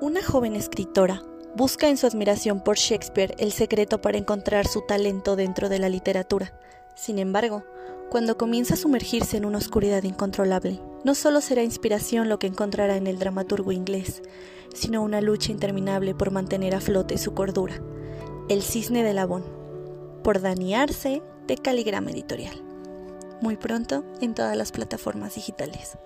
una joven escritora busca en su admiración por Shakespeare el secreto para encontrar su talento dentro de la literatura. Sin embargo, cuando comienza a sumergirse en una oscuridad incontrolable, no solo será inspiración lo que encontrará en el dramaturgo inglés, sino una lucha interminable por mantener a flote su cordura. El cisne de Labón, por Dani de Caligrama Editorial. Muy pronto en todas las plataformas digitales.